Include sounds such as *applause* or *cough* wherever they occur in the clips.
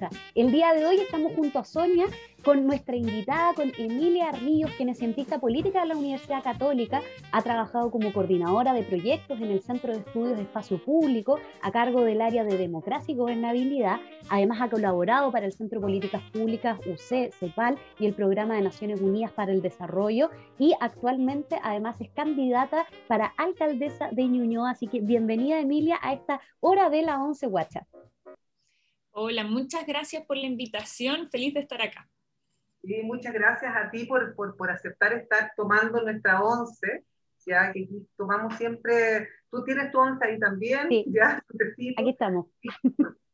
11 WhatsApp. El día de hoy estamos junto a Sonia con nuestra invitada, con Emilia Ríos, quien es cientista política de la Universidad Católica, ha trabajado como coordinadora de proyectos en el Centro de Estudios de Espacio Público a cargo del área de democracia y gobernabilidad. Además ha colaborado para el Centro Políticas Públicas UC, CEPAL y el Programa de Naciones Unidas para el Desarrollo y actualmente además es candidata para alcaldesa de Ñuñoa. Así que bienvenida Emilia a esta hora de la 11 WhatsApp. Hola, muchas gracias por la invitación. Feliz de estar acá. Y muchas gracias a ti por, por, por aceptar estar tomando nuestra once, ya que tomamos siempre, tú tienes tu once ahí también, sí. ya, aquí estamos.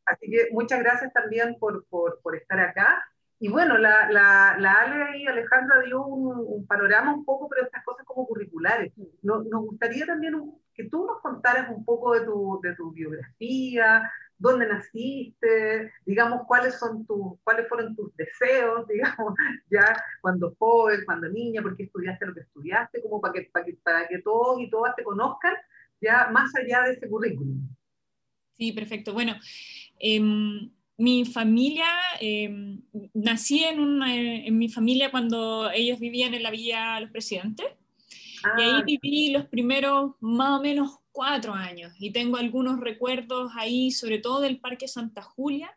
Así que muchas gracias también por, por, por estar acá. Y bueno, la, la, la Ale y Alejandra dio un, un, panorama un poco, pero estas cosas como curriculares. Nos, nos gustaría también un, que tú nos contaras un poco de tu, de tu biografía, dónde naciste, digamos, cuáles, son tus, cuáles fueron tus deseos, *laughs* digamos, ya cuando joven, cuando niña, por qué estudiaste lo que estudiaste, como para que, para que, para que todos y todas te conozcan, ya más allá de ese currículum. Sí, perfecto. Bueno, eh, mi familia, eh, nací en, una, en mi familia cuando ellos vivían en la Villa Los Presidentes. Ah, y ahí viví los primeros más o menos cuatro años y tengo algunos recuerdos ahí, sobre todo del Parque Santa Julia,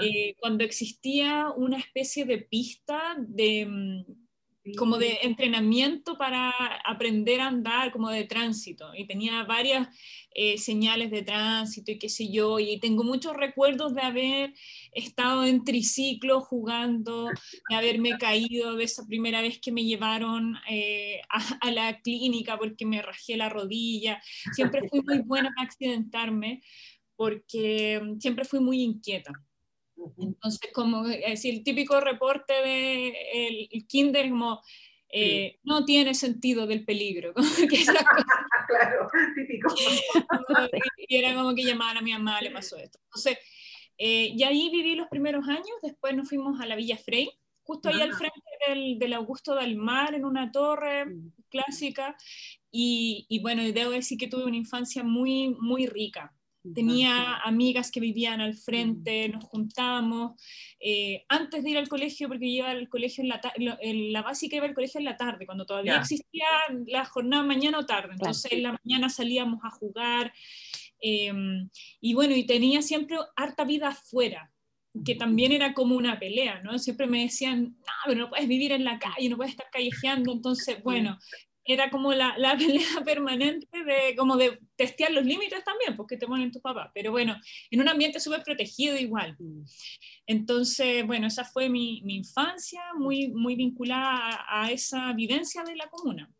eh, cuando existía una especie de pista de sí. Como de entrenamiento para aprender a andar, como de tránsito, y tenía varias eh, señales de tránsito y qué sé yo, y tengo muchos recuerdos de haber estado en triciclo jugando, de haberme caído de esa primera vez que me llevaron eh, a, a, la clínica porque me rajé la rodilla, siempre fui muy buena para accidentarme porque mm, siempre fui muy inquieta. Entonces, como es el típico reporte de el, kinder, como eh, sí. no tiene sentido del peligro. *laughs* *laughs* claro, típico. *laughs* y era como que llamaban a mi mamá, le pasó esto. Entonces, eh, y ahí viví los primeros años, después nos fuimos a la Villa Frey, justo ahí ah. al frente del, del, Augusto del Mar, en una torre clásica, y, y bueno, debo decir que tuve una infancia muy, muy rica tenía amigas que vivían al frente, nos juntábamos, eh, antes de ir al colegio, porque iba al colegio en la, en la básica iba al colegio en la tarde, cuando todavía yeah. existía la jornada mañana o tarde, entonces en la mañana salíamos a jugar, eh, y bueno, y tenía siempre harta vida afuera, que también era como una pelea, ¿no? Siempre me decían, no, pero no puedes vivir en la calle, no puedes estar callejeando, entonces, bueno, era como la, la, *laughs* pelea permanente de, como de testear los límites también, porque te ponen tus papás, pero bueno, en un ambiente súper protegido igual. Entonces, bueno, esa fue mi, mi infancia, muy, muy vinculada a, a, esa vivencia de la comuna,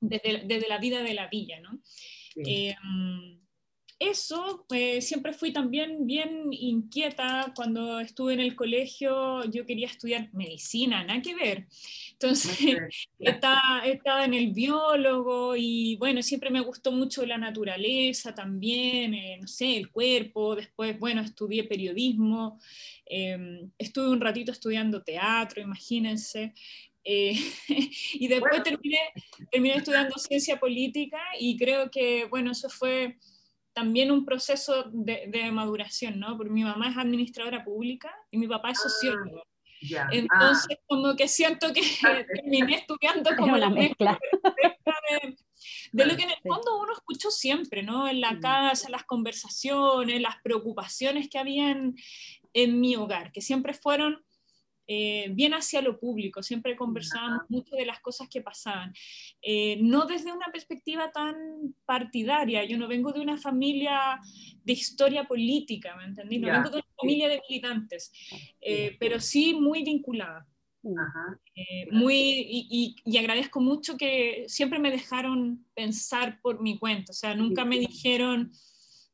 desde, desde, la vida de la villa, ¿no? Sí. Eh, eso, eh, siempre fui también bien inquieta cuando estuve en el colegio, yo quería estudiar medicina, nada que ver. Entonces, *laughs* estaba, estaba, en el biólogo y bueno, siempre me gustó mucho la naturaleza también, eh, no sé, el cuerpo, después, bueno, estudié periodismo, eh, estuve un ratito estudiando teatro, imagínense. Eh, *laughs* y después bueno. terminé, terminé estudiando ciencia política y creo que, bueno, eso fue también un proceso de, de, maduración, ¿no? Porque mi mamá es administradora pública y mi papá es sociólogo. Ah, yeah. Entonces, ah. como que siento que *laughs* terminé estudiando como la mezcla de, de, lo que en el fondo uno escuchó siempre, ¿no? En la casa, las conversaciones, las preocupaciones que habían en mi hogar, que siempre fueron eh, bien hacia lo público, siempre conversábamos mucho de las cosas que pasaban, eh, no desde una perspectiva tan partidaria, yo no vengo de una familia de historia política, ¿me entendí? No yeah. vengo de una familia de militantes, eh, pero sí muy vinculada. Eh, muy, y, y, y, agradezco mucho que siempre me dejaron pensar por mi cuenta, o sea, nunca me dijeron,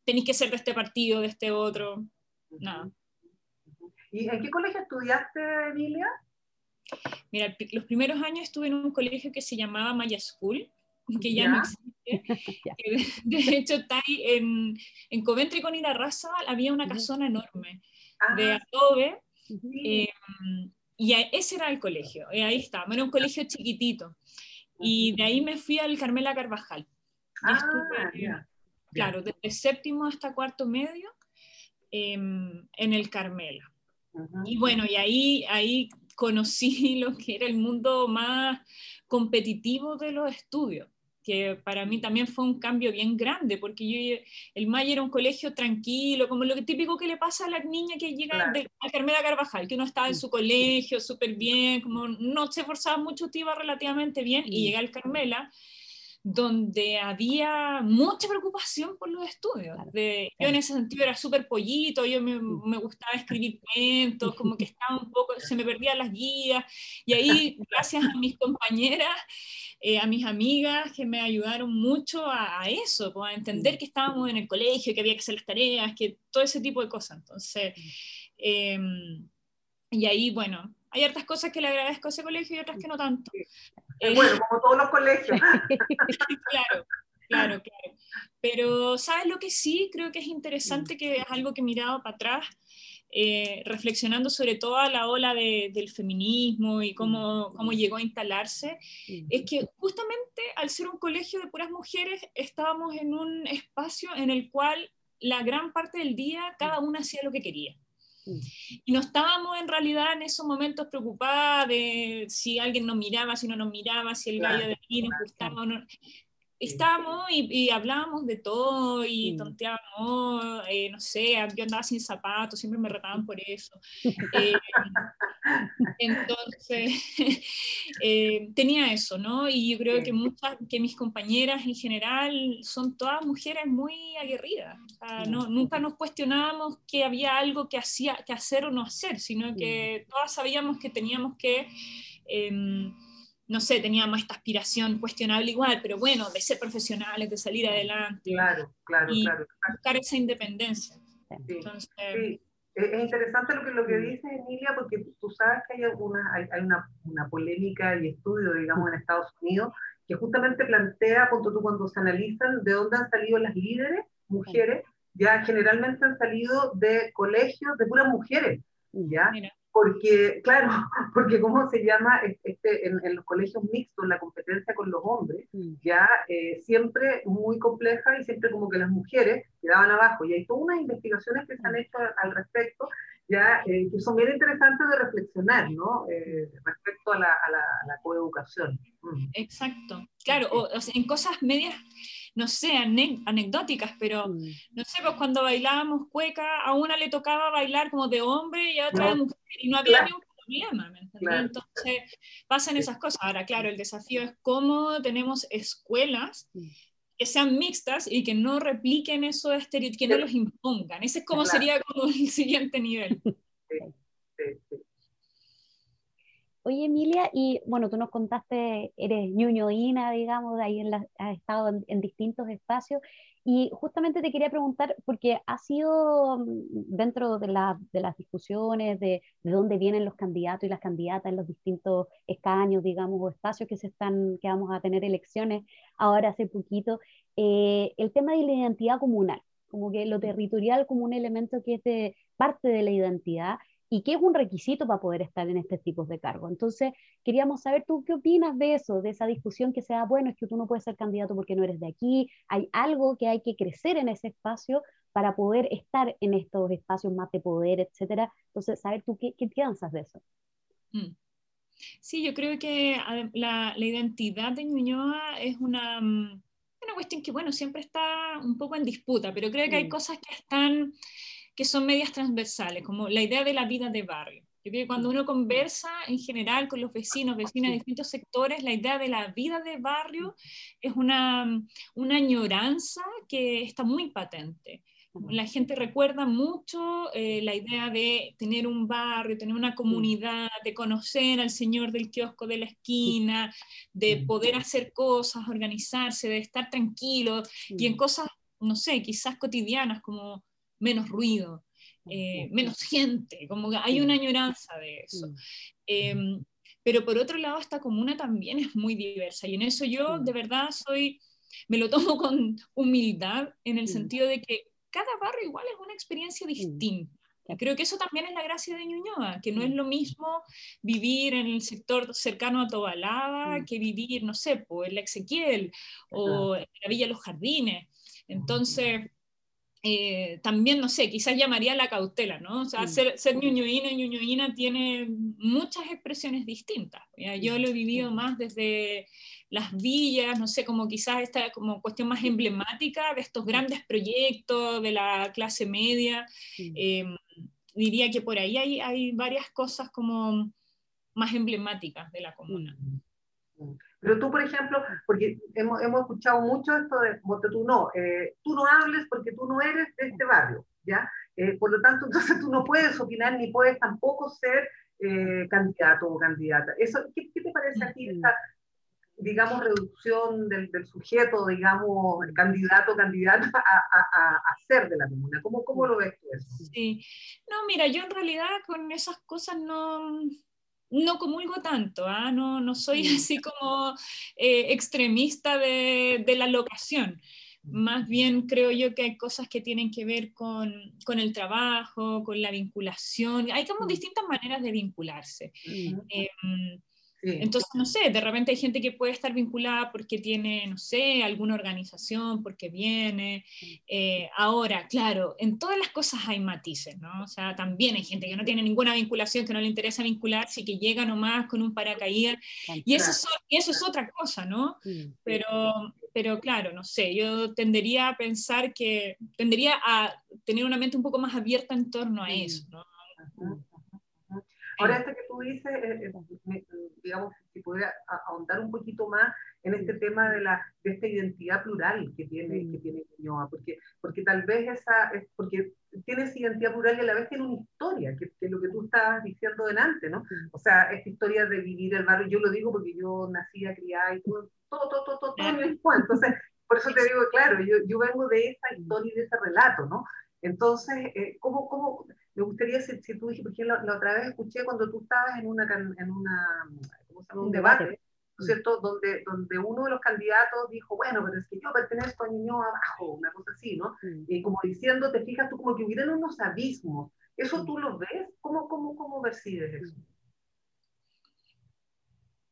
tenéis que ser de este partido, de este otro, nada. ¿Y en qué colegio estudiaste, Emilia? Mira, los primeros años estuve en un colegio que se llamaba Maya School, que ya, ya. no existe. *laughs* que de hecho, está ahí en, en Coventry con Irarraza había una casona enorme ah, de adobe. Sí. Eh, y ese era el colegio, y ahí está, era un colegio chiquitito. Y de ahí me fui al Carmela Carvajal. Ah, estuve, yeah. Claro, desde séptimo hasta cuarto medio em, en el Carmela. Y bueno, y ahí, ahí conocí *laughs* lo que era el mundo más competitivo de los estudios que para mí también fue un cambio bien grande, porque yo, el Maya era un colegio tranquilo, como lo típico que le pasa a la niña que llega de, a Carmela Carvajal, que uno estaba en su colegio súper bien, como no se esforzaba mucho, te iba relativamente bien, y llega al Carmela, donde había mucha preocupación por los estudios. De, yo en ese sentido era súper pollito, yo me, me, gustaba escribir cuentos, como que *laughs* estaba un poco, se me perdían las guías, y ahí, gracias a mis compañeras, eh, a mis amigas que me ayudaron mucho a, eso, pues, a entender que estábamos en el colegio, que había que hacer las tareas, que todo ese tipo de cosas. Entonces, em, y ahí, bueno, hay hartas cosas que le agradezco a ese colegio y otras que no tanto. Eh, bueno, como todos los colegios. *laughs* claro, claro, claro. Pero, ¿sabes lo que sí? Creo que es interesante, que es algo que he mirado para atrás, eh, reflexionando sobre toda la ola del feminismo y cómo, cómo, llegó a instalarse, es que justamente al ser un colegio de puras mujeres, estábamos en un espacio en el cual la gran parte del día cada una hacía lo que quería. Y no estábamos en realidad en esos momentos preocupadas de si alguien nos miraba, si no nos miraba, si el gallo de aquí nos gustaba o no estábamos y, y, hablábamos de todo y tonteábamos, eh, no sé, yo andaba sin zapatos, siempre me retaban por eso. *laughs* Eh, entonces, *laughs* eh, tenía eso, ¿no? Y yo creo que muchas, que mis compañeras en general son todas mujeres muy aguerridas. no, nunca nos cuestionábamos que había algo que, hacía, que hacer o no hacer, sino que todas sabíamos que teníamos que... Em, no sé, teníamos esta aspiración cuestionable igual, pero bueno, de ser profesionales, de salir adelante. Claro, claro, y claro. Buscar esa independencia. Sí, sí. Es interesante lo que, lo que dice Emilia, porque tú sabes que hay, alguna, hay, hay una, una, polémica y estudio, digamos, en Estados Unidos, que justamente plantea, punto tú, cuando se analizan de dónde han salido las líderes, mujeres, ya generalmente han salido de colegios de puras mujeres, ¿ya? Mira porque, claro, *laughs* porque cómo se llama este, en, los colegios mixtos la competencia con los hombres, ya eh, siempre muy compleja y siempre como que las mujeres quedaban abajo. Y hay todas unas investigaciones que se han hecho al, respecto, ya eh, que son bien interesantes de reflexionar, ¿no? Eh, respecto a la, a la, coeducación. Mm. Exacto. Claro, o, en cosas medias no sé, anecdóticas, pero mm. no sé, pues cuando bailábamos cueca, a una le tocaba bailar como de hombre y a otra de mujer, y no había ningún problema, ¿me Entonces pasan esas cosas. Ahora, claro, el desafío es cómo tenemos escuelas mm. que sean mixtas y que no repliquen esos estereotipos, que no los impongan. Ese es como sería como el siguiente nivel. Oye, Emilia, y bueno, tú nos contaste, eres ñuñoína, digamos, de ahí en la, has estado en, distintos espacios, y justamente te quería preguntar, porque ha sido mm, dentro de, de las discusiones de, de, dónde vienen los candidatos y las candidatas en los distintos escaños, digamos, o espacios que se están, que vamos a tener elecciones ahora hace poquito, eh, el tema de la identidad comunal, como que lo territorial como un elemento que es de parte de la identidad y que es un requisito para poder estar en este tipo de cargo. Entonces, queríamos saber tú qué opinas de eso, de esa discusión que sea, bueno, es que tú no puedes ser candidato porque no eres de aquí, hay algo que hay que crecer en ese espacio para poder estar en estos espacios más de poder, etcétera. Entonces, saber tú qué, qué piensas de eso. Mm. Sí, yo creo que la, la identidad de Ñuñoa es una, mm, una cuestión que, bueno, siempre está un poco en disputa, pero creo que hay cosas que están que son medias transversales, como la idea de la vida de barrio. Yo creo que cuando uno conversa en general con los vecinos, vecinas de distintos sectores, la idea de la vida de barrio es una, una añoranza que está muy patente. La gente recuerda mucho eh, la idea de tener un barrio, tener una comunidad, de conocer al señor del kiosco de la esquina, de poder hacer cosas, organizarse, de estar tranquilo y en cosas, no sé, quizás cotidianas como menos ruido, eh, menos gente, como que hay una añoranza de eso. Em, pero por otro lado, esta comuna también es muy diversa y en eso yo de verdad soy, me lo tomo con humildad en el sentido de que cada barrio igual es una experiencia distinta. Creo que eso también es la gracia de Ñuñoa, que no es lo mismo vivir en el sector cercano a Tobalaba que vivir, no sé, pues, en la Ezequiel o en la Villa Los Jardines. Entonces, eh, también, no sé, quizás llamaría la cautela, ¿no? O sea, ser, ser ñuñoína y ñuñoína tiene muchas expresiones distintas. Yo lo he vivido más desde las villas, no sé, como quizás esta como cuestión más emblemática de estos grandes proyectos de la clase media. Em, diría que por ahí hay, hay varias cosas como más emblemáticas de la comuna. Pero tú, por ejemplo, porque hemos, hemos escuchado mucho esto de, tú no, eh, tú no hables porque tú no eres de este barrio, ¿ya? Eh, por lo tanto, *laughs* entonces tú no puedes opinar ni puedes tampoco ser eh, candidato o candidata. Eso, ¿qué, ¿Qué, te parece a ti esta, digamos, reducción del, del sujeto, digamos, candidato o candidata a, a, a, ser de la comuna? ¿Cómo, ¿Cómo lo ves tú eso? Sí, no, mira, yo en realidad con esas cosas no no comulgo tanto, ¿ah? no, no soy así como eh, extremista de, de, la locación. Más bien creo yo que hay cosas que tienen que ver con, con el trabajo, con la vinculación. Hay como distintas maneras de vincularse. Entonces, no sé, de repente hay gente que puede estar vinculada porque tiene, no sé, alguna organización, porque viene. Eh, ahora, claro, en todas las cosas hay matices, ¿no? O sea, también hay gente que no tiene ninguna vinculación, que no le interesa vincularse y que llega nomás con un paracaídas. Y eso, es, y eso es otra cosa, ¿no? Pero, pero claro, no sé, yo tendería a pensar que, tendería a tener una mente un poco más abierta en torno a eso, ¿no? Ahora, esto que tú dices, eh, eh, digamos, si pudiera ahondar un poquito más en este tema de, la, de esta identidad plural que tiene, que tiene Ñuñoa, porque, porque tal vez esa, es porque tiene esa identidad plural y a la vez tiene una historia, que, es lo que tú estabas diciendo delante, ¿no? O sea, esta historia de vivir el barrio, yo lo digo porque yo nací, criada y todo, todo, todo, todo, todo, todo entonces, por eso te digo, claro, yo, yo vengo de esa historia y de ese relato, ¿no? Entonces, eh, ¿cómo, cómo, me gustaría, si, si tú dijiste, porque la, otra vez escuché cuando tú estabas en una, en una ¿cómo se llama? un, debate, ¿no es cierto? Donde, donde uno de los candidatos dijo, bueno, pero es que yo pertenezco a Niño abajo, una cosa así, ¿no? Y como diciendo, te fijas tú como que hubieran unos abismos. ¿Eso tú lo ves? ¿Cómo, cómo, cómo percibes eso?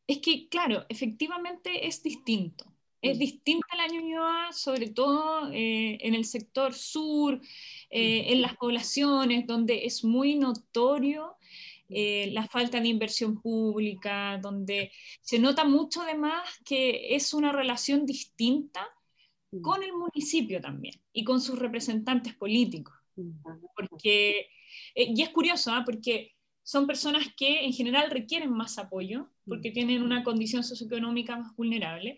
Es que, claro, efectivamente es distinto. Es distinta la Ñuñoa, sobre todo eh, en el sector sur, eh, en las poblaciones donde es muy notorio eh, la falta de inversión pública, donde se nota mucho además que es una relación distinta con el municipio también y con sus representantes políticos. Porque, y es curioso, ¿ah? porque son personas que en general requieren más apoyo porque tienen una condición socioeconómica más vulnerable,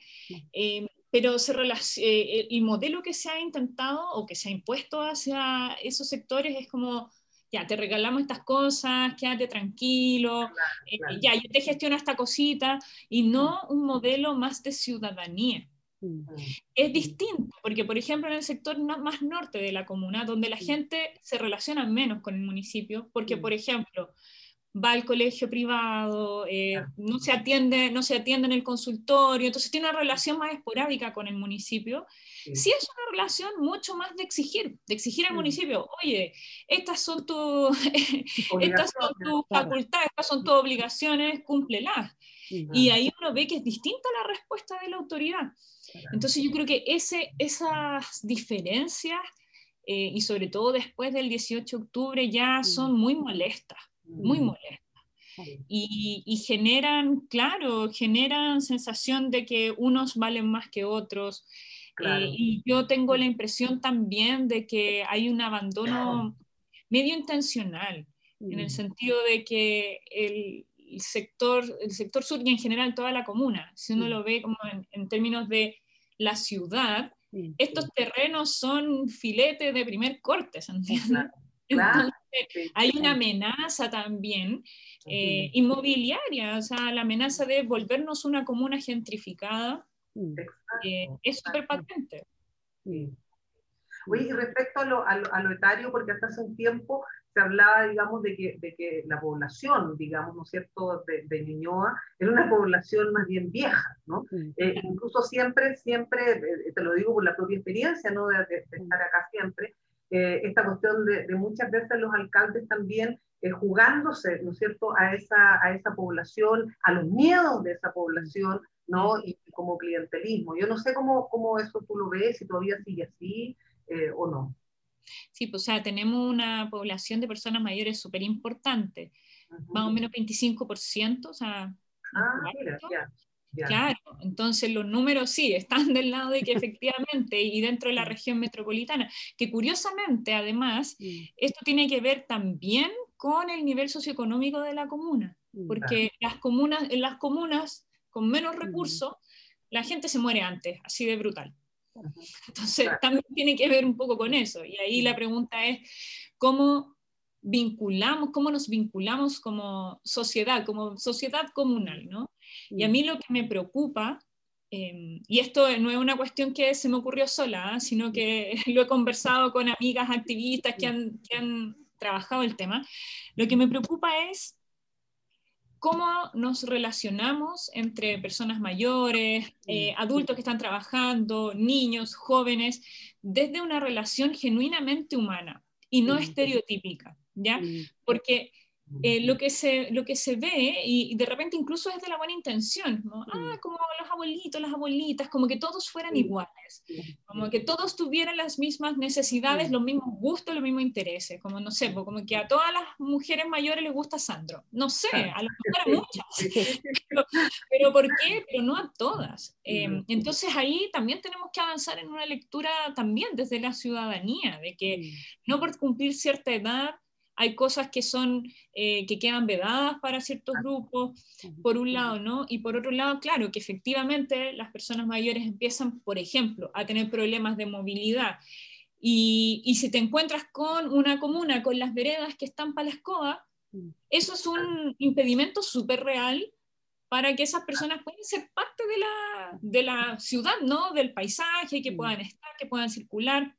eh, pero se eh, el modelo que se ha intentado o que se ha impuesto hacia esos sectores es como, ya, te regalamos estas cosas, quédate tranquilo, eh, ya, yo te gestiono esta cosita, y no un modelo más de ciudadanía. Es distinto, porque por ejemplo en el sector más norte de la comuna, donde la gente se relaciona menos con el municipio, porque por ejemplo, va al colegio privado, eh, no, se atiende, no se atiende en el consultorio, entonces tiene una relación más esporádica con el municipio. Sí. es una relación mucho más de exigir, de exigir al municipio, oye, estas son, tu, *laughs* estas son tus facultades, estas son tus obligaciones, cúmplelas. Y ahí uno ve que es distinta la respuesta de la autoridad. Entonces yo creo que ese, esas diferencias, eh, y sobre todo después del 18 de octubre, ya son muy molestas muy mm. molesta. Y, generan, claro, generan sensación de que unos valen más que otros. Eh, y yo tengo la impresión también de que hay un abandono *clears throat* medio intencional, en el mm. sentido de que el, sector, el sector sur y en general toda la comuna, si uno lo ve como en, términos de la ciudad, estos terrenos son filetes de primer corte, ¿se entiende? Hay una amenaza también eh, inmobiliaria, o sea, la amenaza de volvernos una comuna gentrificada eh, es súper patente. Oye, y respecto a lo, a, lo, etario, porque hasta hace un tiempo se hablaba, digamos, de que, de que la población, digamos, ¿no es cierto?, de, de Ñuñoa era una población más bien vieja, ¿no? Eh, incluso siempre, siempre, te lo digo por la propia experiencia, ¿no?, de, de estar acá siempre, eh, esta cuestión de, muchas veces los alcaldes también eh, jugándose, ¿no es cierto?, a esa, a esa población, a los miedos de esa población, ¿no? Y, como clientelismo. Yo no sé cómo, cómo eso tú lo ves, si todavía sigue así eh, o no. Sí, pues o sea, tenemos una población de personas mayores súper importante, más o menos 25%, o sea... Ah, mira, ya, Claro, entonces los números sí están del lado de que efectivamente y dentro de la región metropolitana, que curiosamente además esto tiene que ver también con el nivel socioeconómico de la comuna, porque las comunas, en las comunas con menos recursos la gente se muere antes, así de brutal. Entonces, también tiene que ver un poco con eso. Y ahí la pregunta es, ¿cómo vinculamos, cómo nos vinculamos como sociedad, como sociedad comunal, ¿no? Y a mí lo que me preocupa, em, y esto no es una cuestión que se me ocurrió sola, ¿ah? sino que *laughs* lo he conversado con amigas activistas que han, que han trabajado el tema, lo que me preocupa es cómo nos relacionamos entre personas mayores, eh, adultos que están trabajando, niños, jóvenes, desde una relación genuinamente humana y no estereotípica, ¿ya? Porque eh, lo, que se, lo que se ve, y de repente incluso es de la buena intención, ¿no? ah, como los abuelitos, las abuelitas, como que todos fueran iguales, como que todos tuvieran las mismas necesidades, los mismos gustos, los mismos intereses, como no sé, como que a todas las mujeres mayores les gusta Sandro, no sé, a lo *laughs* mejor a muchas, *laughs* pero, ¿por qué? Pero no a todas. Em, entonces ahí también tenemos que avanzar en una lectura también desde la ciudadanía, de que no por cumplir cierta edad, hay cosas que son, eh, que quedan vedadas para ciertos grupos, por un lado, ¿no? Y por otro lado, claro, que efectivamente las personas mayores empiezan, por ejemplo, a tener problemas de movilidad. Y, y si te encuentras con una comuna con las veredas que están para la escoba, eso es un impedimento súper real para que esas personas puedan ser parte de la, de la ciudad, ¿no? Del paisaje, que puedan estar, que puedan circular.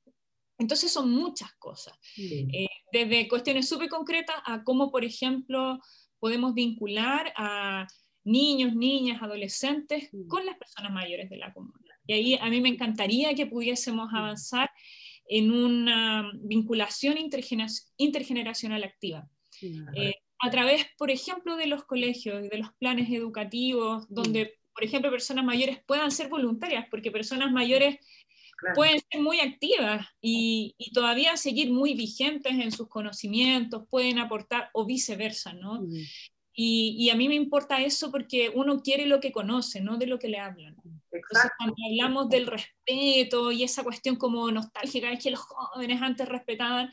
Entonces son muchas cosas, eh, desde cuestiones súper concretas a cómo, por ejemplo, podemos vincular a niños, niñas, adolescentes con las personas mayores de la comunidad. Y ahí a mí me encantaría que pudiésemos avanzar en una vinculación intergeneracional activa. Eh, a través, por ejemplo, de los colegios, de los planes educativos, donde, por ejemplo, personas mayores puedan ser voluntarias, porque personas mayores pueden ser muy activas y, todavía seguir muy vigentes en sus conocimientos, pueden aportar o viceversa, ¿no? Mm. Y, a mí me importa eso porque uno quiere lo que conoce, no de lo que le hablan. Entonces, cuando hablamos del respeto y esa cuestión como nostálgica, es que los jóvenes antes respetaban,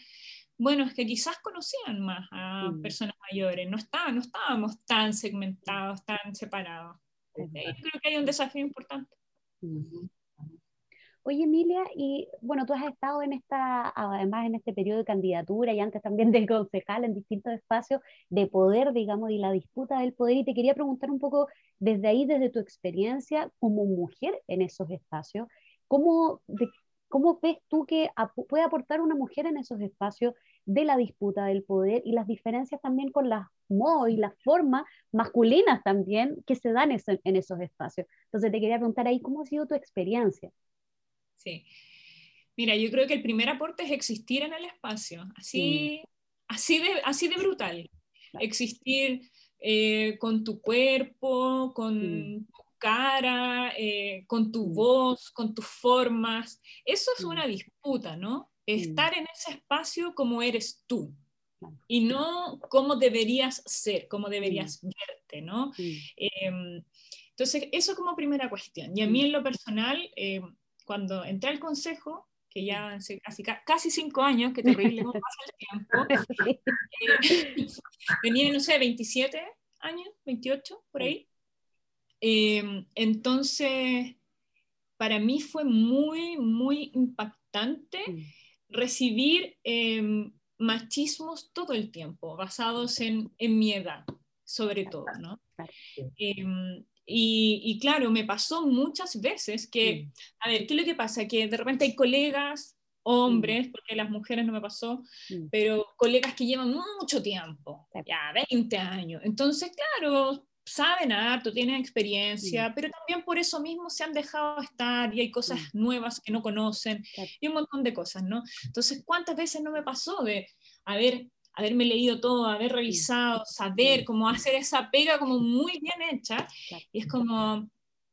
bueno, es que quizás conocían más a mm. personas mayores, no, está, no estábamos tan segmentados, tan separados. creo que hay un desafío importante. Oye, Emilia, y bueno, tú has estado en esta, además en este periodo de candidatura y antes también del concejal en distintos espacios de poder, digamos, y la disputa del poder, y te quería preguntar un poco desde ahí, desde tu experiencia como mujer en esos espacios, ¿cómo, cómo ves tú que puede aportar una mujer en esos espacios de la disputa del poder y las diferencias también con las modos y las formas masculinas también que se dan en esos espacios? Entonces te quería preguntar ahí, ¿cómo ha sido tu experiencia? Sí. Mira, yo creo que el primer aporte es existir en el espacio, así, así, de, así de brutal. Existir eh, con tu cuerpo, con tu cara, eh, con tu voz, con tus formas. Eso es una disputa, ¿no? Estar en ese espacio como eres tú y no como deberías ser, como deberías verte, ¿no? Em, entonces, eso como primera cuestión. Y a mí en lo personal, em, cuando entré al consejo, que ya hace casi, cinco años, que terrible cómo pasa el tiempo, *laughs* eh, *laughs* tenía, no sé, 27 años, 28, por ahí. Em, entonces, para mí fue muy, muy impactante recibir em, machismos todo el tiempo, basados en, en mi edad, sobre todo, ¿no? Em, y, claro, me pasó muchas veces que, a ver, ¿qué es lo que pasa? Que de repente hay colegas, hombres, porque las mujeres no me pasó, pero colegas que llevan mucho tiempo, ya 20 años. Entonces, claro, saben harto, tienen experiencia, pero también por eso mismo se han dejado estar y hay cosas nuevas que no conocen y un montón de cosas, ¿no? Entonces, ¿cuántas veces no me pasó de, a ver, haberme leído todo, haber revisado, saber cómo hacer esa pega como muy bien hecha, y es como,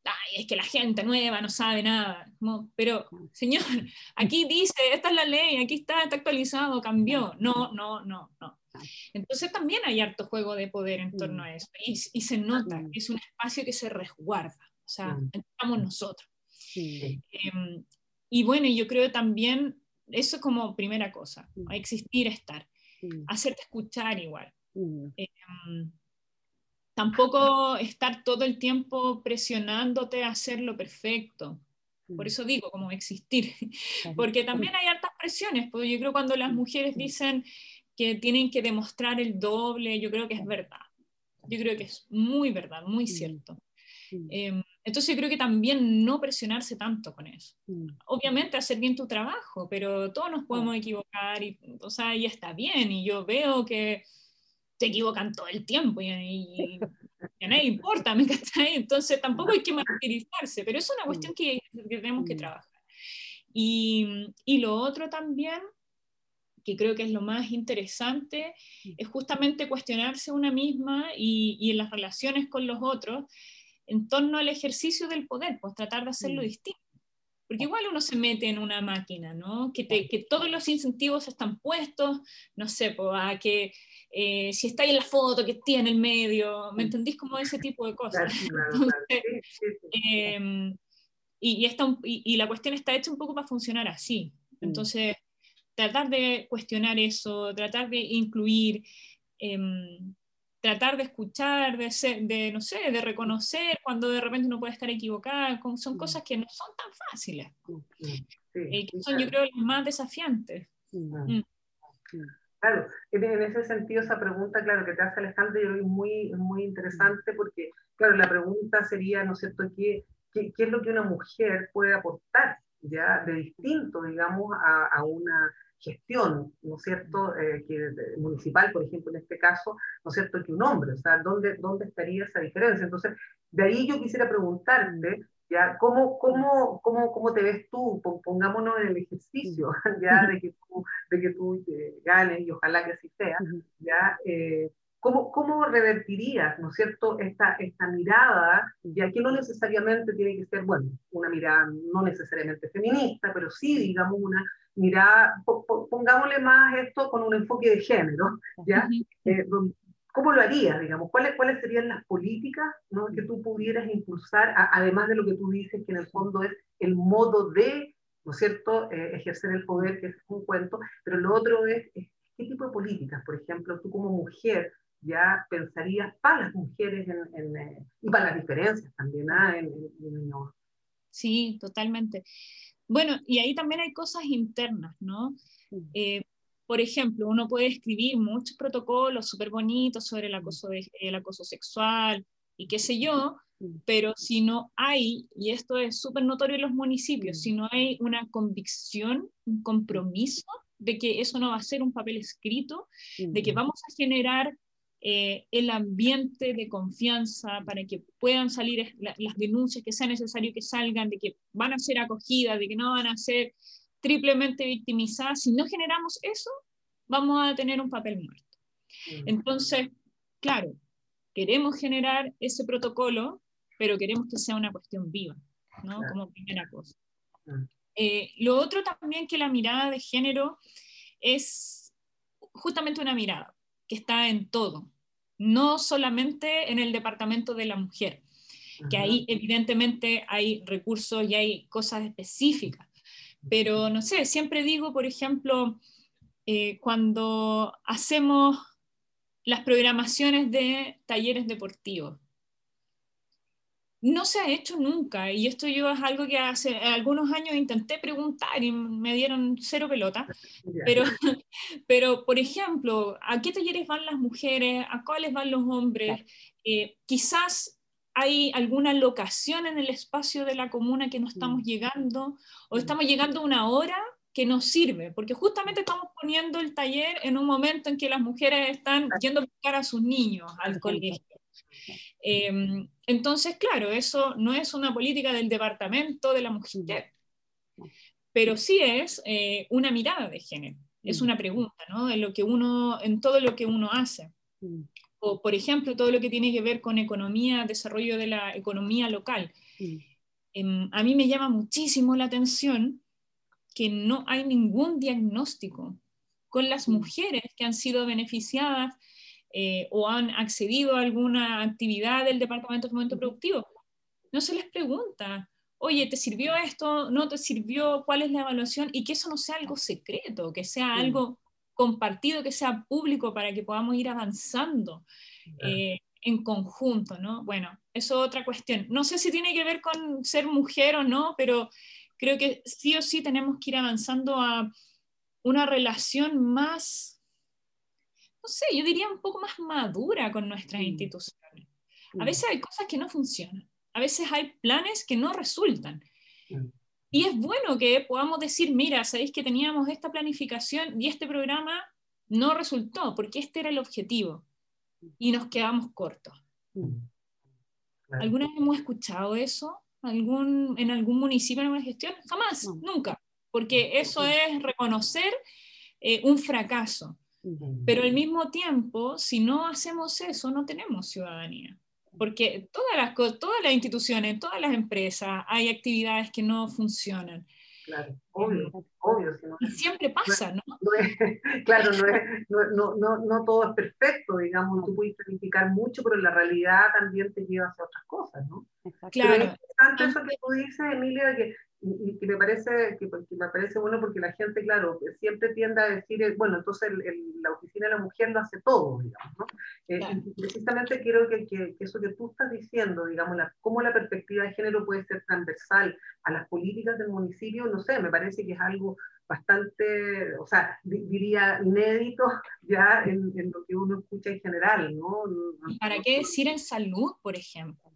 ay, es que la gente nueva no sabe nada. pero, señor, *laughs* aquí dice, esta es la ley, aquí está, está actualizado, cambió. No, no, no, no. Entonces también hay harto juego de poder en torno a eso. Y, se nota que es un espacio que se resguarda. O sea, estamos nosotros. Em, y bueno, yo creo también, eso como primera cosa, existir, estar, hacerte escuchar igual. Em, tampoco estar todo el tiempo presionándote a hacer lo perfecto. Por eso digo, como existir, *laughs* porque también hay altas presiones, porque yo creo cuando las mujeres dicen que tienen que demostrar el doble, yo creo que es verdad. Yo creo que es muy verdad, muy cierto. Em, entonces yo creo que también no presionarse tanto con eso. Obviamente hacer bien tu trabajo, pero todos nos podemos equivocar y, o sea, y está bien. Y yo veo que se equivocan todo el tiempo y, a nadie importa, ¿me Entonces tampoco hay que martirizarse, pero es una cuestión que, tenemos que trabajar. Y, y, lo otro también, que creo que es lo más interesante, es justamente cuestionarse una misma y, y en las relaciones con los otros en torno al ejercicio del poder, pues tratar de hacerlo distinto. Porque igual uno se mete en una máquina, ¿no? Que, que todos los incentivos están puestos, no sé, pues, a que eh, si está ahí en la foto, que esté en el medio, ¿me entendís? Como ese tipo de cosas. y, y, la cuestión está hecha un poco para funcionar así. Mm. Entonces, tratar de cuestionar eso, tratar de incluir, em, tratar de escuchar, de, de, no sé, de reconocer cuando de repente uno puede estar equivocado, son cosas que no son tan fáciles, eh, que son yo creo las más desafiantes. Mm. Claro, en ese sentido esa pregunta, claro, que te hace Alejandro, yo creo es muy, muy interesante porque, claro, la pregunta sería, ¿no es cierto?, ¿qué, qué, qué es lo que una mujer puede aportar, ya, de distinto, digamos, a, a una gestión, ¿no es cierto?, eh, que, municipal, por ejemplo, en este caso, ¿no es cierto?, que un hombre, o sea, ¿dónde, ¿dónde estaría esa diferencia? Entonces, de ahí yo quisiera preguntarte, ¿ya? ¿Cómo, cómo, cómo, cómo te ves tú? Pongámonos en el ejercicio, *laughs* ¿ya? De que tú, de que tú eh, ganes y ojalá que así sea, ¿ya? Eh, ¿Cómo, ¿Cómo, revertirías, ¿no es cierto?, esta, esta mirada, ya que no necesariamente tiene que ser, bueno, una mirada no necesariamente feminista, pero sí, digamos, una mirada, pongámosle más esto con un enfoque de género, *laughs* ¿ya? ¿Cómo lo harías, digamos? ¿Cuáles, ¿Cuáles serían las políticas ¿no? que tú pudieras impulsar, además de lo que tú dices, que en el fondo es el modo de, ¿no es cierto?, eh, ejercer el poder, que es un cuento, pero lo otro es, qué tipo de políticas, por ejemplo, tú como mujer ya pensarías para las mujeres en, eh, y para las diferencias también ¿ah? en, en, Sí, totalmente. Bueno, y ahí también hay cosas internas, ¿no? Eh, por ejemplo, uno puede escribir muchos protocolos súper bonitos sobre el acoso, el acoso sexual y qué sé yo, pero si no hay, y esto es súper notorio en los municipios, si no hay una convicción, un compromiso de que eso no va a ser un papel escrito, de que vamos a generar eh, el ambiente de confianza para que puedan salir las denuncias que sea necesario que salgan, de que van a ser acogidas, de que no van a ser triplemente victimizadas, si no generamos eso, vamos a tener un papel muerto. Mm. Entonces, claro, queremos generar ese protocolo, pero queremos que sea una cuestión viva, ¿no? Como primera cosa. Mm. Eh, lo otro también que la mirada de género es justamente una mirada que está en todo, no solamente en el departamento de la mujer, que ahí evidentemente hay recursos y hay cosas específicas, pero no sé, siempre digo, por ejemplo, eh, cuando hacemos las programaciones de talleres deportivos, no se ha hecho nunca, y esto yo es algo que hace algunos años intenté preguntar y me dieron cero pelota, pero, *laughs* pero por ejemplo, ¿a qué talleres van las mujeres? ¿A cuáles van los hombres? Eh, quizás hay alguna locación en el espacio de la comuna que no estamos mm. llegando, o mm. estamos llegando a una hora que nos sirve, porque justamente estamos poniendo el taller en un momento en que las mujeres están yendo a buscar a sus niños al colegio. Em, entonces, claro, eso no es una política del departamento de la mujer, pero sí es eh, una mirada de género, es una pregunta, ¿no? En, lo que uno, en todo lo que uno hace o por ejemplo todo lo que tiene que ver con economía, desarrollo de la economía local. em, a mí me llama muchísimo la atención que no hay ningún diagnóstico con las mujeres que han sido beneficiadas eh, o han accedido a alguna actividad del Departamento de Fomento Productivo. No se les pregunta, oye, ¿te sirvió esto? ¿No te sirvió? ¿Cuál es la evaluación? Y que eso no sea algo secreto, que sea algo compartido, que sea público para que podamos ir avanzando eh, en conjunto, ¿no? Bueno, eso es otra cuestión. No sé si tiene que ver con ser mujer o no, pero creo que sí o sí tenemos que ir avanzando a una relación más, no sé, yo diría un poco más madura con nuestras instituciones. A veces hay cosas que no funcionan, a veces hay planes que no resultan. Y es bueno que podamos decir, mira, sabéis que teníamos esta planificación y este programa no resultó, porque este era el objetivo y nos quedamos cortos. ¿Alguna vez hemos escuchado eso? ¿Algún, ¿En algún municipio, en alguna gestión? Jamás, nunca, porque eso es reconocer eh, un fracaso. Pero al mismo tiempo, si no hacemos eso, no tenemos ciudadanía porque todas las, todas las instituciones, todas las empresas, hay actividades que no funcionan. Claro, obvio, obvio. y siempre pasa, ¿no? *laughs* claro, no, no, no, todo es perfecto, digamos, tú puedes planificar mucho, pero la realidad también te lleva hacia otras cosas, ¿no? Claro. es interesante eso que tú dices, Emilia, que y, que me parece que, me parece bueno porque la gente claro siempre tiende a decir eh, bueno entonces la oficina de la mujer lo hace todo digamos ¿no? Eh, y precisamente quiero que, que, eso que tú estás diciendo digamos la, cómo la perspectiva de género puede ser transversal a las políticas del municipio no sé me parece que es algo bastante o sea diría inédito *laughs* ya en, en, lo que uno escucha en general no para qué decir en salud por ejemplo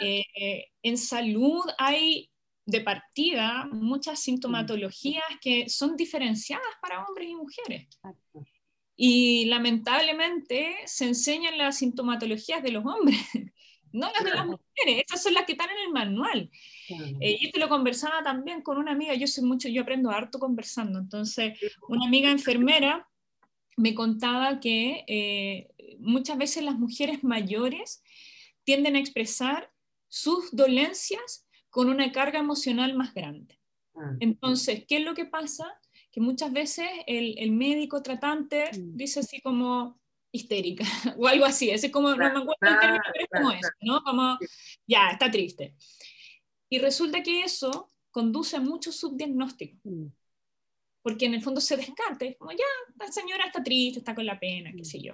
eh, en salud hay de partida muchas sintomatologías que son diferenciadas para hombres y mujeres. Y lamentablemente se enseñan las sintomatologías de los hombres, *laughs* no las de las mujeres. Esas son las que están en el manual. Eh, yo te lo conversaba también con una amiga, yo soy mucho, yo aprendo harto conversando. Entonces, una amiga enfermera me contaba que eh, muchas veces las mujeres mayores tienden a expresar sus dolencias con una carga emocional más grande. Ah, Entonces, ¿qué es lo que pasa? Que muchas veces el, médico tratante dice así como histérica *laughs* o algo así, es como, no me acuerdo el término, pero es como eso, ¿no? Como, ya, está triste. Y resulta que eso conduce a muchos subdiagnósticos. Porque en el fondo se descarte, como ya, la señora está triste, está con la pena, qué sé yo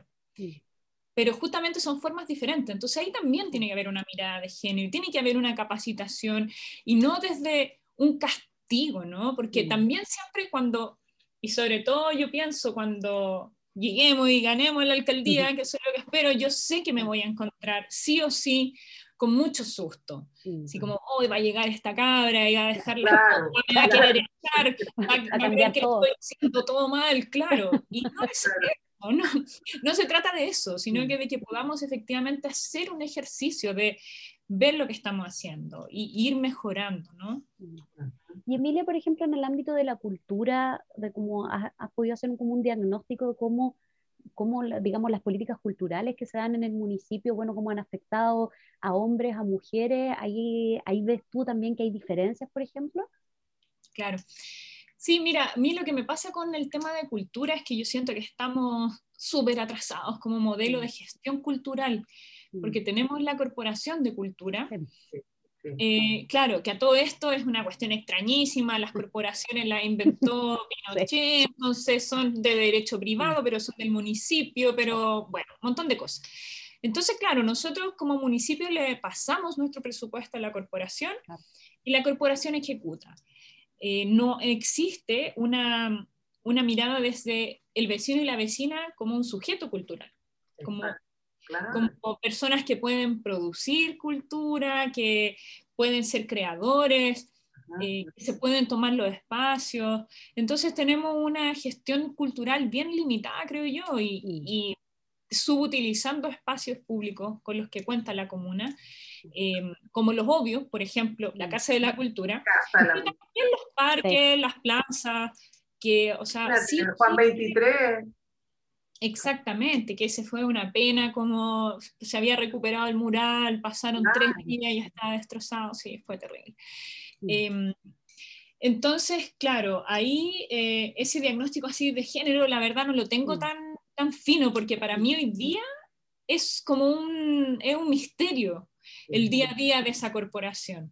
pero justamente son formas diferentes. Entonces ahí también tiene que haber una mirada de género, tiene que haber una capacitación y no desde un castigo, ¿no? Porque también siempre cuando, y sobre todo yo pienso cuando lleguemos y ganemos la alcaldía, que eso es lo que espero, yo sé que me voy a encontrar sí o sí con mucho susto. Así como, hoy va a llegar esta cabra y va a dejarla, claro, *laughs* me *laughs* va a querer echar, va, a, ver que estoy haciendo todo mal, claro. Y no es *laughs* no, no se trata de eso, sino mm. que de que podamos efectivamente hacer un ejercicio de ver lo que estamos haciendo y ir mejorando, ¿no? Y Emilia, por ejemplo, en el ámbito de la cultura, de cómo has, podido hacer como un diagnóstico de cómo, cómo, digamos, las políticas culturales que se dan en el municipio, bueno, cómo han afectado a hombres, a mujeres, ahí, ahí ves tú también que hay diferencias, por ejemplo. Claro. Sí, mira, a mí lo que me pasa con el tema de cultura es que yo siento que estamos súper atrasados como modelo de gestión cultural, porque tenemos la Corporación de Cultura. Eh, claro, que a todo esto es una cuestión extrañísima, las corporaciones las inventó *laughs* Pinochet, entonces son de derecho privado, pero son del municipio, pero bueno, un montón de cosas. Entonces, claro, nosotros como municipio le pasamos nuestro presupuesto a la corporación y la corporación ejecuta. Eh, no existe una, mirada desde el vecino y la vecina como un sujeto cultural, como, como personas que pueden producir cultura, que pueden ser creadores, eh, que se pueden tomar los espacios. Entonces tenemos una gestión cultural bien limitada, creo yo, y subutilizando espacios públicos con los que cuenta la comuna, em, como los obvios, por ejemplo, la Casa de la Cultura, también los parques, las plazas, que, o sea, sí, Juan 23. Exactamente, que ese fue una pena, como se había recuperado el mural, pasaron tres días y ya estaba destrozado, sí, fue terrible. Em, entonces, claro, ahí eh, ese diagnóstico así de género, la verdad no lo tengo tan, tan fino, porque para mí hoy día es como un, es un misterio el día a día de esa corporación.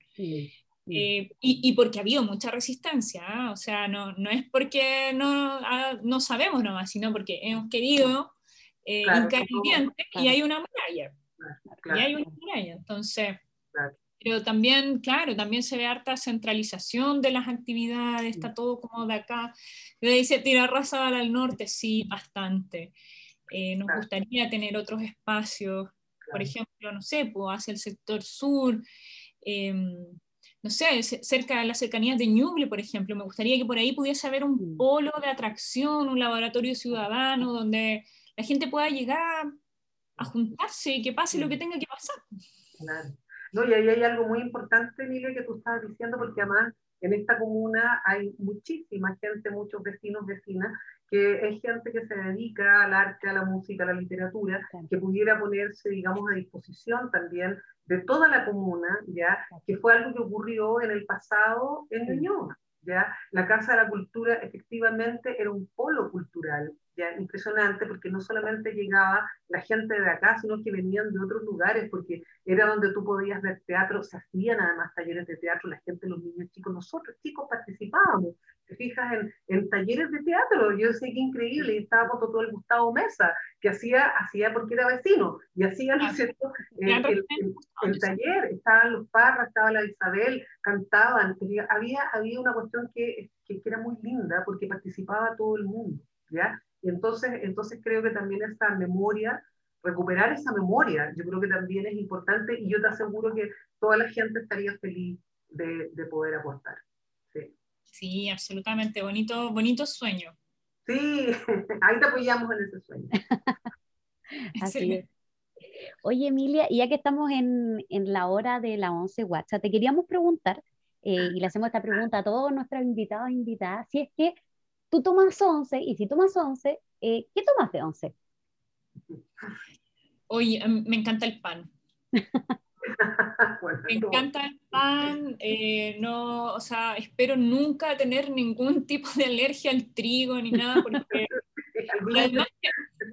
Eh, y, porque ha habido mucha resistencia, ¿ah? o sea, no, no, es porque no, ah, no sabemos nomás, sino porque hemos querido eh, y hay una muralla. Y hay una muralla, entonces... Pero también, claro, también se ve harta centralización de las actividades, está todo como de acá. Dice, tira raza al norte, sí, bastante. Eh, nos gustaría tener otros espacios, por ejemplo, no sé, pues hacia el sector sur, em, no sé, cerca de las cercanías de Ñuble, por ejemplo, me gustaría que por ahí pudiese haber un polo de atracción, un laboratorio ciudadano, donde la gente pueda llegar a juntarse y que pase lo que tenga que pasar. Claro. No, y ahí hay algo muy importante, Miguel, que tú estabas diciendo, porque además en esta comuna hay muchísima gente, muchos vecinos, vecinas, que es gente que se dedica al arte, a la música, a la literatura, que pudiera ponerse, digamos, a disposición también de toda la comuna, ¿ya? Que fue algo que ocurrió en el pasado en Ñuñoa, ¿ya? La Casa de la Cultura efectivamente era un polo cultural, impresionante porque no solamente llegaba la gente de acá, sino que venían de otros lugares, porque era donde tú podías ver teatro, se hacían además talleres de teatro, la gente, los niños chicos, nosotros chicos participábamos, te fijas en, en talleres de teatro, yo sé que increíble, y estaba todo el Gustavo Mesa, que hacía, hacía porque era vecino, y hacía, ¿no cierto?, el, taller, estaban los Parras, estaba la Isabel, cantaban, había, había una cuestión que, que, que era muy linda, porque participaba todo el mundo, ¿ya? Y entonces, entonces creo que también esa memoria, recuperar esa memoria, yo creo que también es importante y yo te aseguro que toda la gente estaría feliz de, de poder aportar. Sí. sí, absolutamente, bonito, bonito sueño. Sí, *laughs* ahí te apoyamos en ese sueño. *laughs* Así es. Oye, Emilia, ya que estamos en, en la hora de la 11 WhatsApp, te queríamos preguntar, eh, y le hacemos esta pregunta a todos nuestros invitados e invitadas, si es que tú tomas 11 y si tomas 11, eh, ¿qué tomas de 11? Oye, em, me encanta el pan. *laughs* me encanta el pan, eh, no, o sea, espero nunca tener ningún *laughs* tipo de alergia al trigo ni nada, porque *laughs*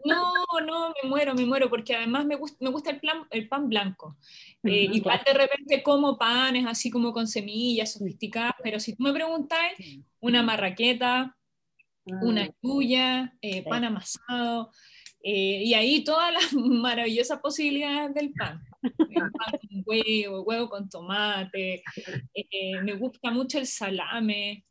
no, no, me muero, me muero, porque además me gusta, me gusta el, plan, el pan blanco. Eh, igual de repente como panes así como con semillas sofisticadas, pero si tú me preguntas, una marraqueta, una yuya, eh, pan amasado, eh, y ahí todas las *laughs* maravillosas posibilidades del pan. pan con huevo, huevo con tomate, eh, me gusta mucho el salame.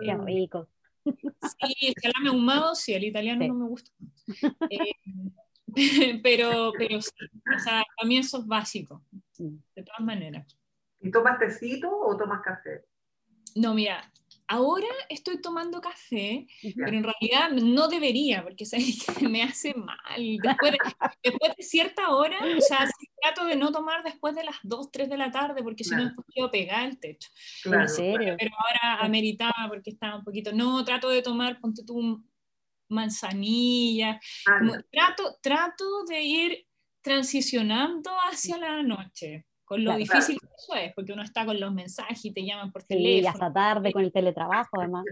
Qué rico. Sí, el salame ahumado, sí, el italiano no me gusta. *laughs* pero, pero sí, o sea, para mí eso es básico, de todas maneras. ¿Y tomas tecito o tomas café? No, mira, ahora estoy tomando café, pero en realidad no debería, porque *laughs* me hace mal. *laughs* Después de, cierta hora, o sea, trato de no tomar después de las 2, 3 de la tarde, porque si no después quiero pegar el techo. Claro, ¿En serio? Pero ahora ameritaba porque estaba un poquito, no, trato de tomar, ponte tú, manzanilla. Ah, trato, trato de ir transicionando hacia la noche con lo difícil que eso es, porque uno está con los mensajes y te llaman por teléfono. Y hasta tarde con el *laughs* teletrabajo, además.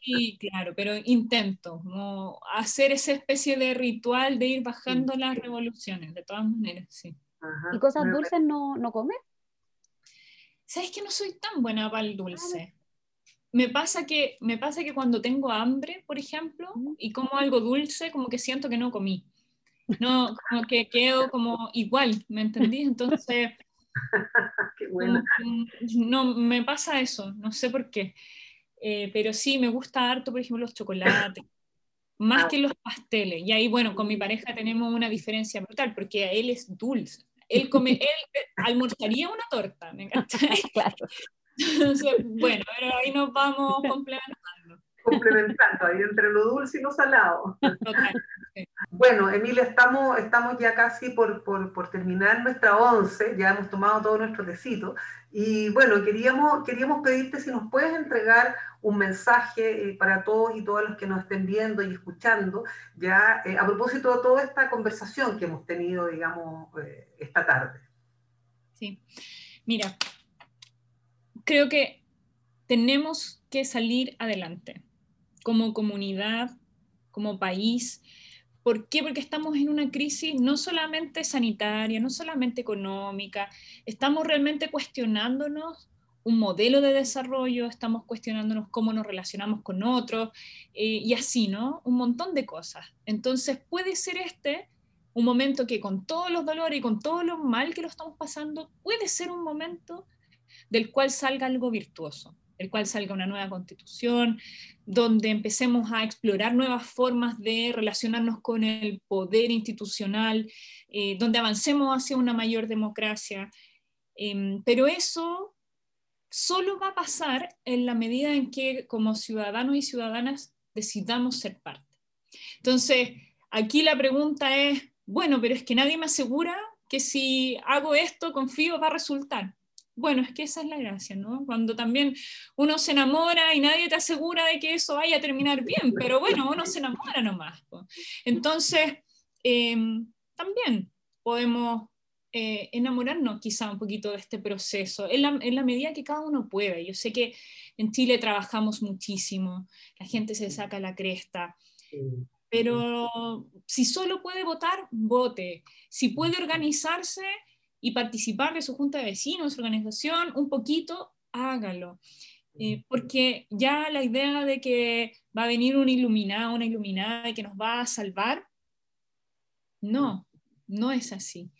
Sí, claro, pero intento como hacer esa especie de ritual de ir bajando las revoluciones, de todas maneras, sí. ¿Y cosas dulces no, no comes? ¿Sabes que no soy tan buena para el dulce? Me pasa, que, me pasa que cuando tengo hambre, por ejemplo, y como algo dulce, como que siento que no comí. No, como que quedo como igual, ¿me entendí? Entonces, *laughs* qué bueno. no, me pasa eso, no sé por qué. Eh, pero sí, me gusta harto, por ejemplo, los chocolates, *laughs* más ah. que los pasteles. Y ahí, bueno, con mi pareja tenemos una diferencia brutal, porque él es dulce. Él, come, *laughs* él almorzaría una torta, ¿me encanta? claro. bueno, pero ahí nos vamos complementando complementando ahí entre lo dulce y lo salado. Bueno, Emilia, estamos, estamos ya casi por, por, por, terminar nuestra once, ya hemos tomado todo nuestro tecito, Y bueno, queríamos, queríamos pedirte si nos puedes entregar un mensaje eh, para todos y todas los que nos estén viendo y escuchando, ya eh, a propósito de toda esta conversación que hemos tenido, digamos, eh, esta tarde. Sí, mira, creo que tenemos que salir adelante como comunidad, como país, ¿Por qué? Porque estamos en una crisis no solamente sanitaria, no solamente económica, estamos realmente cuestionándonos un modelo de desarrollo, estamos cuestionándonos cómo nos relacionamos con otros eh, y así, ¿no? Un montón de cosas. Entonces puede ser este un momento que con todos los dolores y con todo lo mal que lo estamos pasando, puede ser un momento del cual salga algo virtuoso el cual salga una nueva constitución, donde empecemos a explorar nuevas formas de relacionarnos con el poder institucional, eh, donde avancemos hacia una mayor democracia. Em, pero eso solo va a pasar en la medida en que como ciudadanos y ciudadanas decidamos ser parte. Entonces, aquí la pregunta es, bueno, pero es que nadie me asegura que si hago esto, confío, va a resultar. Bueno, es que esa es la gracia, ¿no? Cuando también uno se enamora y nadie te asegura de que eso vaya a terminar bien, pero bueno, uno se enamora nomás. Entonces, em, también podemos eh, enamorarnos quizá un poquito de este proceso, en la, en la, medida que cada uno puede. Yo sé que en Chile trabajamos muchísimo, la gente se saca la cresta, pero si solo puede votar, vote. Si puede organizarse, y participar de su junta de vecinos, su organización, un poquito, hágalo. Eh, porque ya la idea de que va a venir un iluminado, una iluminada y que nos va a salvar, no, no es así.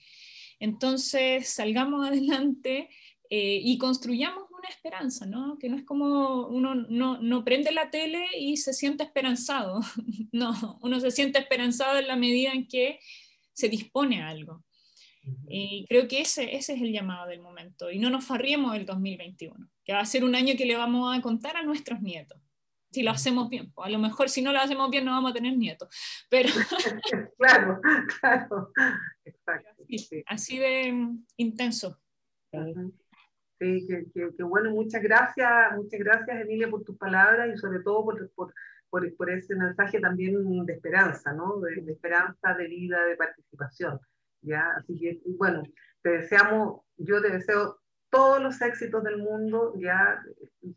Entonces, salgamos *laughs* adelante eh, y construyamos una esperanza, ¿no? Que no es como uno no, no, prende la tele y se siente esperanzado, *laughs* no, uno se siente esperanzado en la medida en que se dispone a algo. Y creo que ese, ese es el llamado del momento. Y no nos farriemos del 2021, que va a ser un año que le vamos a contar a nuestros nietos. Si lo hacemos bien. a lo mejor si no lo hacemos bien no vamos a tener nietos. Pero... *laughs* claro, claro. Exacto. *laughs* Así, de mm, intenso. Sí, que, bueno, muchas gracias, muchas gracias Emilia por tus palabras y sobre todo por, por, por, por ese mensaje también de esperanza, ¿no? de esperanza, de vida, de participación. ¿Ya? Así que, bueno, te deseamos, yo te deseo todos los éxitos del mundo, ya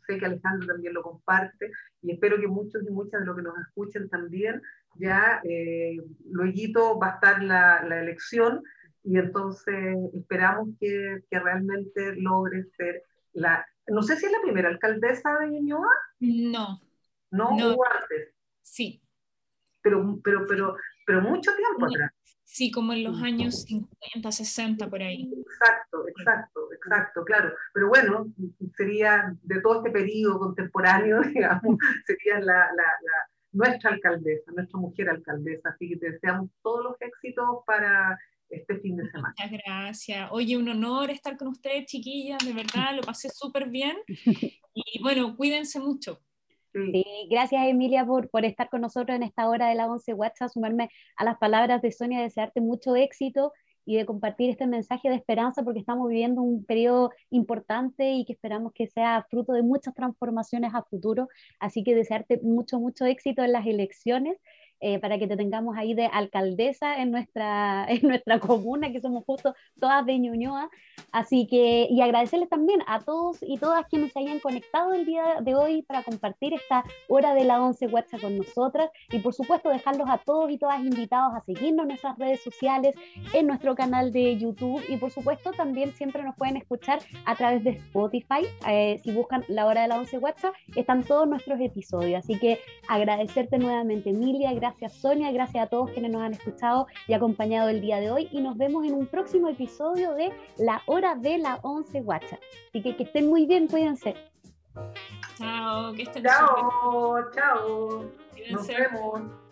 sé que Alejandro también lo comparte, y espero que muchos y muchas de los que nos escuchen también, ya eh, luego va a estar la, la, elección, y entonces esperamos que, que realmente logre ser la, no sé si es la primera alcaldesa de Ñuñoa. No. No, no. antes. Sí. Pero, pero, pero, pero mucho tiempo atrás. Sí, como en los años 50, 60, por ahí. Exacto, exacto, exacto, claro. Pero bueno, sería de todo este periodo contemporáneo, *laughs* digamos, sería la, la, nuestra alcaldesa, nuestra mujer alcaldesa. Así que te deseamos todos los éxitos para este fin de semana. Muchas gracias. Oye, un honor estar con ustedes, chiquillas, de verdad, lo pasé súper bien. *laughs* Y bueno, cuídense mucho. Sí. gracias Emilia por, por estar con nosotros en esta hora de la 11 WhatsApp, sumarme a las palabras de Sonia, desearte mucho éxito y de compartir este mensaje de esperanza porque estamos viviendo un periodo importante y que esperamos que sea fruto de muchas transformaciones a futuro. Así que desearte mucho, mucho éxito en las elecciones eh, para que te tengamos ahí de alcaldesa en nuestra, *laughs* en nuestra comuna, que somos justo todas de Ñuñoa. Así que, y agradecerles también a todos y todas quienes se hayan conectado el día de hoy para compartir esta hora de la 11 WhatsApp con nosotras. Y por supuesto, dejarlos a todos y todas invitados a seguirnos en nuestras redes sociales, en nuestro canal de YouTube. Y por supuesto, también siempre nos pueden escuchar a través de Spotify. Eh, si buscan la hora de la 11 WhatsApp, están todos nuestros episodios. Así que agradecerte nuevamente, Emilia. Gracias gracias Sonia, gracias a todos quienes nos han escuchado y acompañado el día de hoy y nos vemos en un próximo episodio de La Hora de la 11 Guacha. Así que que estén muy bien, cuídense. Chao, que estén Chao, chao. Nos vemos.